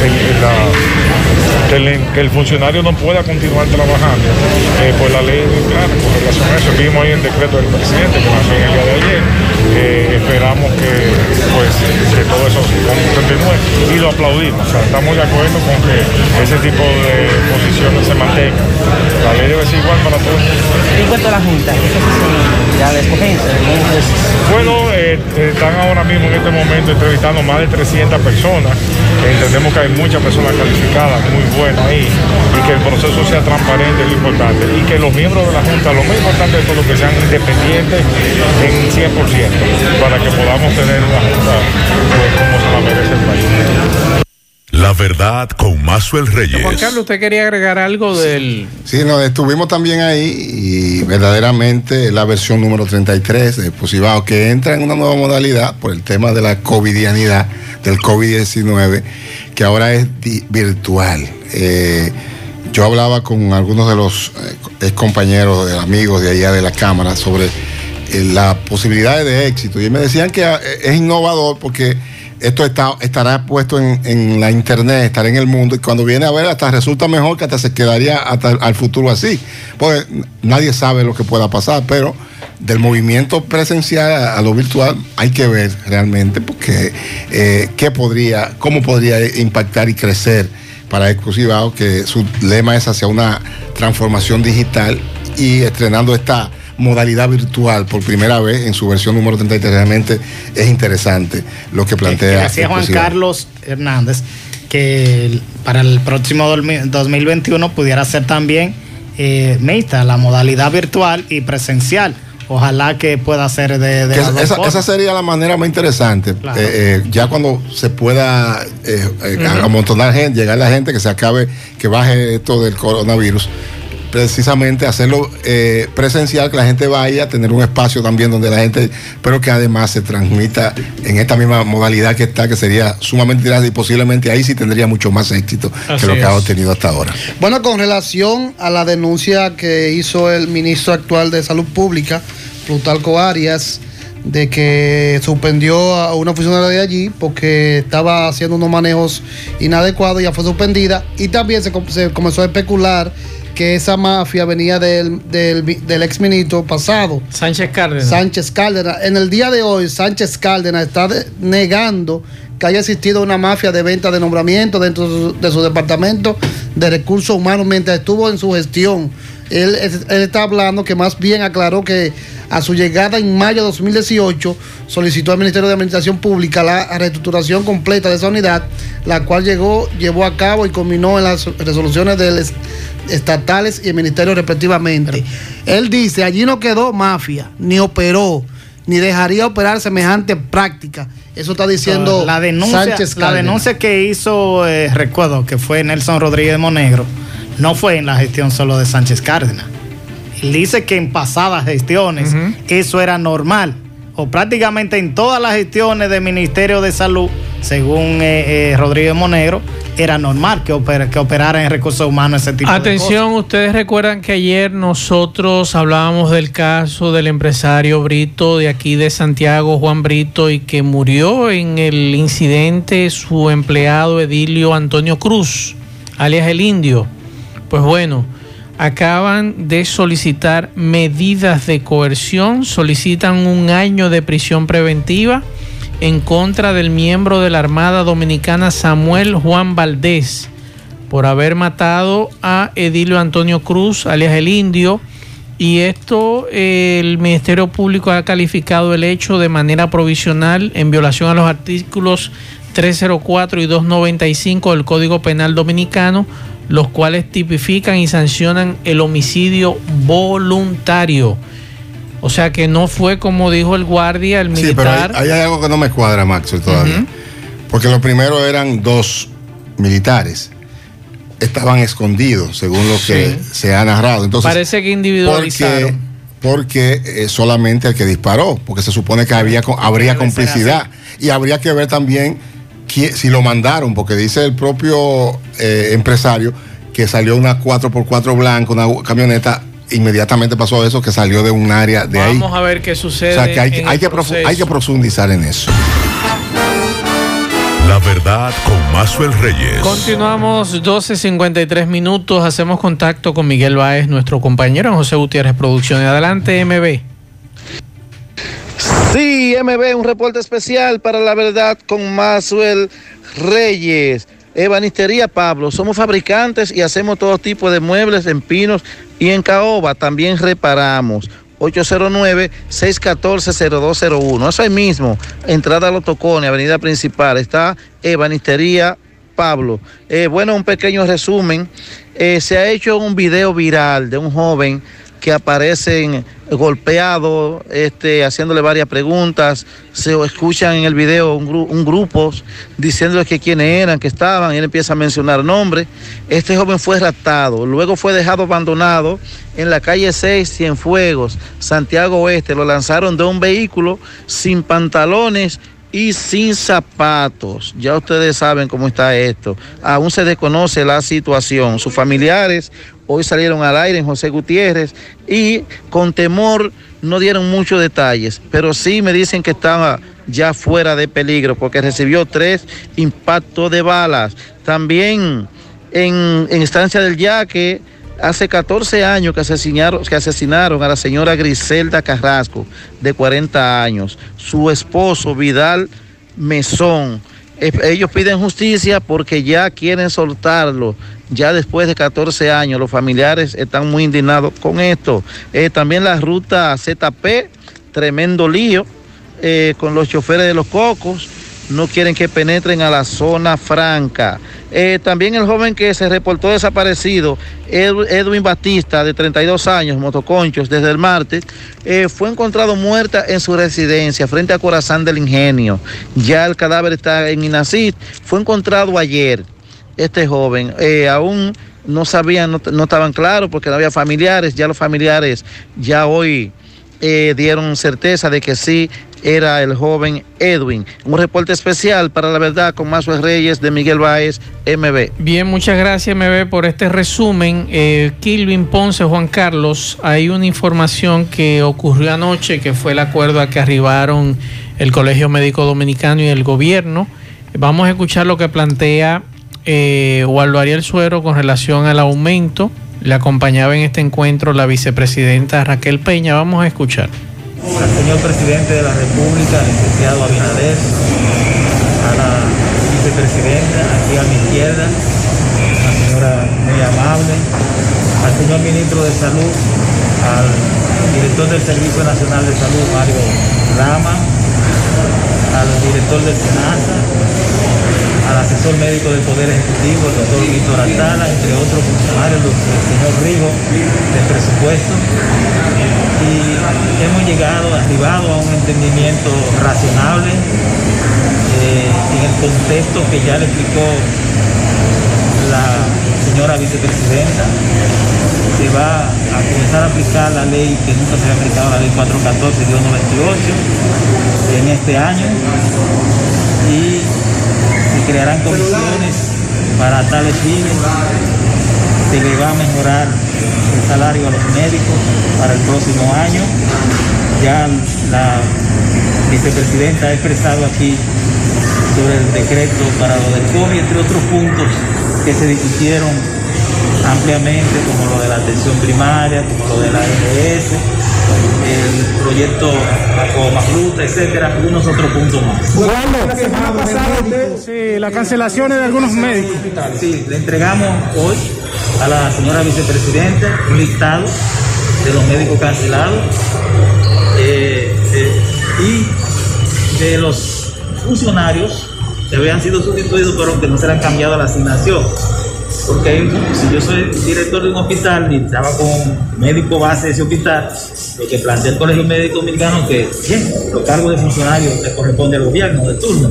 el- que, el, funcionario no pueda continuar trabajando, eh, pues la ley es clara con relación a eso. Vimos ahí el decreto del presidente que nació en el día de ayer, esperamos que, pues, que todo eso continúe y lo aplaudimos, estamos de acuerdo con que ese tipo de posiciones se mantengan. La ley debe ser igual para todos. A la Junta. Bueno, eh, eh, están ahora mismo en este momento entrevistando más de 300 personas. Entendemos que hay muchas personas calificadas, muy buenas ahí, y que el proceso sea transparente es importante. Y que los miembros de la Junta, lo más importante de todo, que sean independientes en 100%, para que podamos tener una Junta pues, como se la merece el país. La verdad con Mazuel Reyes. Juan Carlos, ¿usted quería agregar algo del... Sí, nos estuvimos también ahí y verdaderamente la versión número 33 de Posibao que entra en una nueva modalidad por el tema de la covidianidad, del COVID-19, que ahora es virtual. Eh, yo hablaba con algunos de los eh, ex compañeros, de amigos de allá de la Cámara sobre eh, las posibilidades de éxito y me decían que es innovador porque esto está, estará puesto en, la internet, estará en el mundo y cuando viene a ver hasta resulta mejor que hasta se quedaría hasta al futuro así. Pues nadie sabe lo que pueda pasar, pero del movimiento presencial a, lo virtual hay que ver realmente porque eh, qué podría, cómo podría impactar y crecer para Exclusivao, que su lema es hacia una transformación digital y estrenando esta modalidad virtual por primera vez en su versión número 33 realmente es interesante lo que plantea decía Juan. Carlos Hernández que para el próximo dormi- 2021 pudiera ser también eh, mixta la modalidad virtual y presencial. Ojalá que pueda ser de, de las esa, sería la manera más interesante. Claro. Eh, eh, ya cuando se pueda eh, amontonar gente, llegar la gente, que se acabe, que baje esto del coronavirus, precisamente hacerlo eh, presencial, que la gente vaya a tener un espacio también donde la gente, pero que además se transmita en esta misma modalidad que está, que sería sumamente interesante y posiblemente ahí sí tendría mucho más éxito Así que lo que es. ha obtenido hasta ahora. Bueno, con relación a la denuncia que hizo el ministro actual de Salud Pública, Plutarco Arias, de que suspendió a una funcionaria de allí porque estaba haciendo unos manejos inadecuados, ya fue suspendida. Y también se, se comenzó a especular que esa mafia venía del, del, del exministro pasado. Sánchez Cárdenas. Sánchez Cárdenas. En el día de hoy, Sánchez Cárdenas está de- negando que haya existido una mafia de venta de nombramiento dentro de su, de su departamento de recursos humanos mientras estuvo en su gestión. Él, es- él está hablando que más bien aclaró que a su llegada en mayo de 2018 solicitó al Ministerio de Administración Pública la reestructuración completa de esa unidad, la cual llegó, llevó a cabo y culminó en las resoluciones est- estatales y el ministerio respectivamente. Él dice, allí no quedó mafia, ni operó, ni dejaría operar semejante práctica. Eso está diciendo la denuncia, Sánchez la denuncia que hizo, eh, recuerdo que fue Nelson Rodríguez Monegro, no fue en la gestión solo de Sánchez Cárdenas. Él dice que en pasadas gestiones eso era normal, o prácticamente en todas las gestiones del Ministerio de Salud, según eh, eh, Rodríguez Monegro, era normal que, opera- que operara en recursos humanos ese tipo de cosas. Atención, ustedes recuerdan que ayer nosotros hablábamos del caso del empresario Brito de aquí de Santiago, Juan Brito, y que murió en el incidente su empleado Edilio Antonio Cruz, alias el Indio. Pues bueno, acaban de solicitar medidas de coerción, solicitan un año de prisión preventiva en contra del miembro de la Armada Dominicana Samuel Juan Valdés por haber matado a Edilio Antonio Cruz, alias el Indio. Y esto el Ministerio Público ha calificado el hecho de manera provisional en violación a los artículos 304 y 295 del Código Penal Dominicano, los cuales tipifican y sancionan el homicidio voluntario. O sea que no fue como dijo el guardia, el Sí, pero hay, militar. hay algo que no me cuadra, Maxwell, todavía. Porque los primeros eran dos militares. Estaban escondidos, según lo que Sí. se ha narrado. Entonces, Parece que individualizaron. porque eh, solamente el que disparó, porque se supone que había, habría complicidad. Y habría que ver también si lo mandaron, porque dice el propio eh, empresario que salió una 4x4 blanca, una camioneta, inmediatamente pasó eso, que salió de un área de ahí. Vamos a ver qué sucede. O sea que hay, en hay el que profu- proceso. hay que profundizar en eso. La verdad con Mazuel Reyes. Continuamos 12.53 minutos. Hacemos contacto con Miguel Báez, nuestro compañero en José Gutiérrez Producciones. Adelante, MB. Sí, MB, un reporte especial para la verdad con Mazuel Reyes. Ebanistería Pablo, somos fabricantes y hacemos todo tipo de muebles en pinos y en caoba. También reparamos. 809-614-0201. Eso ahí mismo, entrada a los avenida principal. Está Ebanistería Pablo. Eh, bueno, un pequeño resumen. Eh, se ha hecho un video viral de un joven que aparece golpeado, este, haciéndole varias preguntas. Se escuchan en el video un, gru- un grupo diciéndole que quiénes eran, que estaban, y él empieza a mencionar nombres. Este joven fue raptado, luego fue dejado abandonado en la calle 6, Cienfuegos, Santiago Oeste. Lo lanzaron de un vehículo sin pantalones y sin zapatos. Ya ustedes saben cómo está esto. Aún se desconoce la situación. Sus familiares hoy salieron al aire en José Gutiérrez y con temor no dieron muchos detalles, pero sí me dicen que estaba ya fuera de peligro porque recibió tres impactos de balas. También en, en Estancia del Yaque, hace 14 años que asesinaron, que asesinaron a la señora Griselda Carrasco, de 40 años. Su esposo, Vidal Mesón. Ellos piden justicia porque ya quieren soltarlo. Ya después de 14 años, los familiares están muy indignados con esto. Eh, también la ruta ZP, tremendo lío eh, con los choferes de los cocos no quieren que penetren a la zona franca. Eh, también el joven que se reportó desaparecido, Ed- Edwin Batista, de 32 años, motoconchos, desde el martes, eh, fue encontrado muerta en su residencia frente a Corazán del Ingenio. Ya el cadáver está en Inacid. Fue encontrado ayer este joven. Eh, aún no sabían, no, estaban claros porque no había familiares. Ya los familiares ya hoy dieron certeza de que sí era el joven Edwin. Un reporte especial para la verdad con Mazuel Reyes de Miguel Báez, MB. Bien, muchas gracias, MB, por este resumen. Eh, Kilvin Ponce, Juan Carlos, hay una información que ocurrió anoche, que fue el acuerdo a que arribaron el Colegio Médico Dominicano y el gobierno. Vamos a escuchar lo que plantea eh, Waldo Ariel Suero con relación al aumento. Le acompañaba en este encuentro la vicepresidenta Raquel Peña. Vamos a escuchar. Al señor presidente de la República, licenciado Abinader, a la vicepresidenta, aquí a mi izquierda, una señora muy amable, al señor ministro de Salud, al director del Servicio Nacional de Salud, Mario Rama, al director del SENASA, al asesor médico del Poder Ejecutivo, el doctor Víctor Atala, entre otros funcionarios, el señor Rigo, del presupuesto y hemos llegado, arribado a un entendimiento razonable eh, en el contexto que ya le explicó la señora vicepresidenta. Se va a comenzar a aplicar la ley que nunca se había aplicado, la ley 414-98 en este año y se crearán comisiones para tales fines se le va a mejorar el salario a los médicos para el próximo año. Ya la vicepresidenta ha expresado aquí sobre el decreto para lo del COVID, entre otros puntos que se discutieron ampliamente, como lo de la atención primaria, como lo de la ES, el proyecto Coma Fruta, etcétera, algunos otros puntos más. La semana pasada, sí, las cancelaciones de algunos médicos. Sí, le entregamos hoy a la señora vicepresidenta un listado de los médicos cancelados eh, eh, y de los funcionarios que habían sido sustituidos pero que no se le han cambiado la asignación. Porque si yo soy director de un hospital y estaba con médico base de ese hospital, lo que plantea el Colegio Médico Dominicano que bien, los cargos de funcionarios le corresponde al gobierno de turno.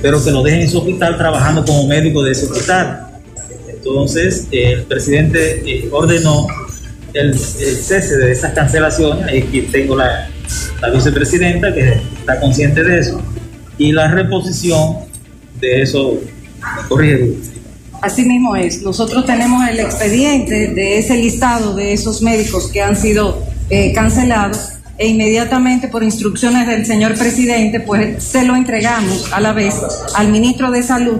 pero que lo dejen en su hospital trabajando como médico de ese hospital. Entonces, el presidente eh, ordenó el, el cese de esas cancelaciones, aquí tengo la, la vicepresidenta que está consciente de eso, y la reposición de eso, corrige. Así mismo es. Nosotros tenemos el expediente de ese listado de esos médicos que han sido eh, cancelados e inmediatamente por instrucciones del señor presidente, pues se lo entregamos a la vez al ministro de Salud,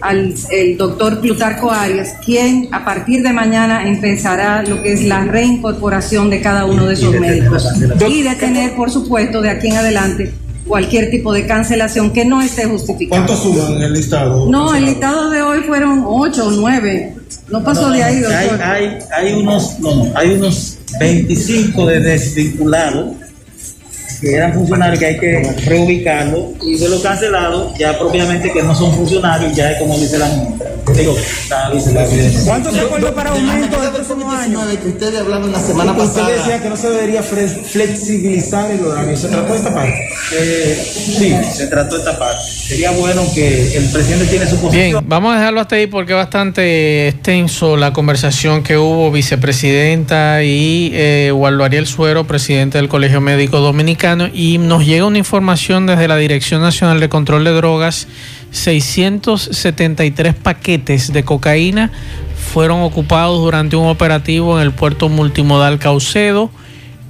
al el doctor Plutarco Arias, quien a partir de mañana empezará lo que es la reincorporación de cada uno de esos médicos y detener, por supuesto, de aquí en adelante cualquier tipo de cancelación que no esté justificada. ¿Cuántos suman en el listado? No, el listado de hoy fueron ocho o nueve. No pasó de ahí, hay, doctor. hay, hay unos, no, no, hay unos 25 de desvinculados eran funcionarios que hay que reubicarlos y de los cancelados ya propiamente que no son funcionarios ya es como dice la digo la vicepresidenta. ¿Cuántos se acuerdan para aumento del próximo año? que ustedes hablaron la semana Usted pasada. decía que no se debería flexibilizar el horario. ¿Se trató de esta parte? Eh, sí, se trató de esta parte. Sería bueno que el presidente tiene su posición. Bien, vamos a dejarlo hasta ahí porque es bastante extenso la conversación que hubo vicepresidenta y eh, Waldo Ariel Suero, presidente del Colegio Médico Dominicano, y nos llega una información desde la Dirección Nacional de Control de Drogas, 673 paquetes de cocaína fueron ocupados durante un operativo en el puerto multimodal Caucedo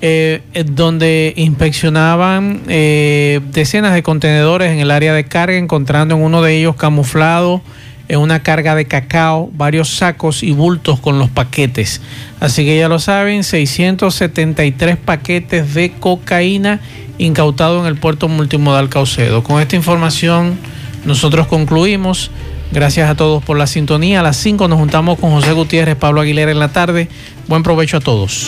eh, donde inspeccionaban eh, decenas de contenedores en el área de carga, encontrando en uno de ellos camuflado en una carga de cacao, varios sacos y bultos con los paquetes. Así que ya lo saben, 673 paquetes de cocaína incautado en el puerto multimodal Caucedo. Con esta información nosotros concluimos. Gracias a todos por la sintonía. A las 5 nos juntamos con José Gutiérrez, Pablo Aguilera en la tarde. Buen provecho a todos.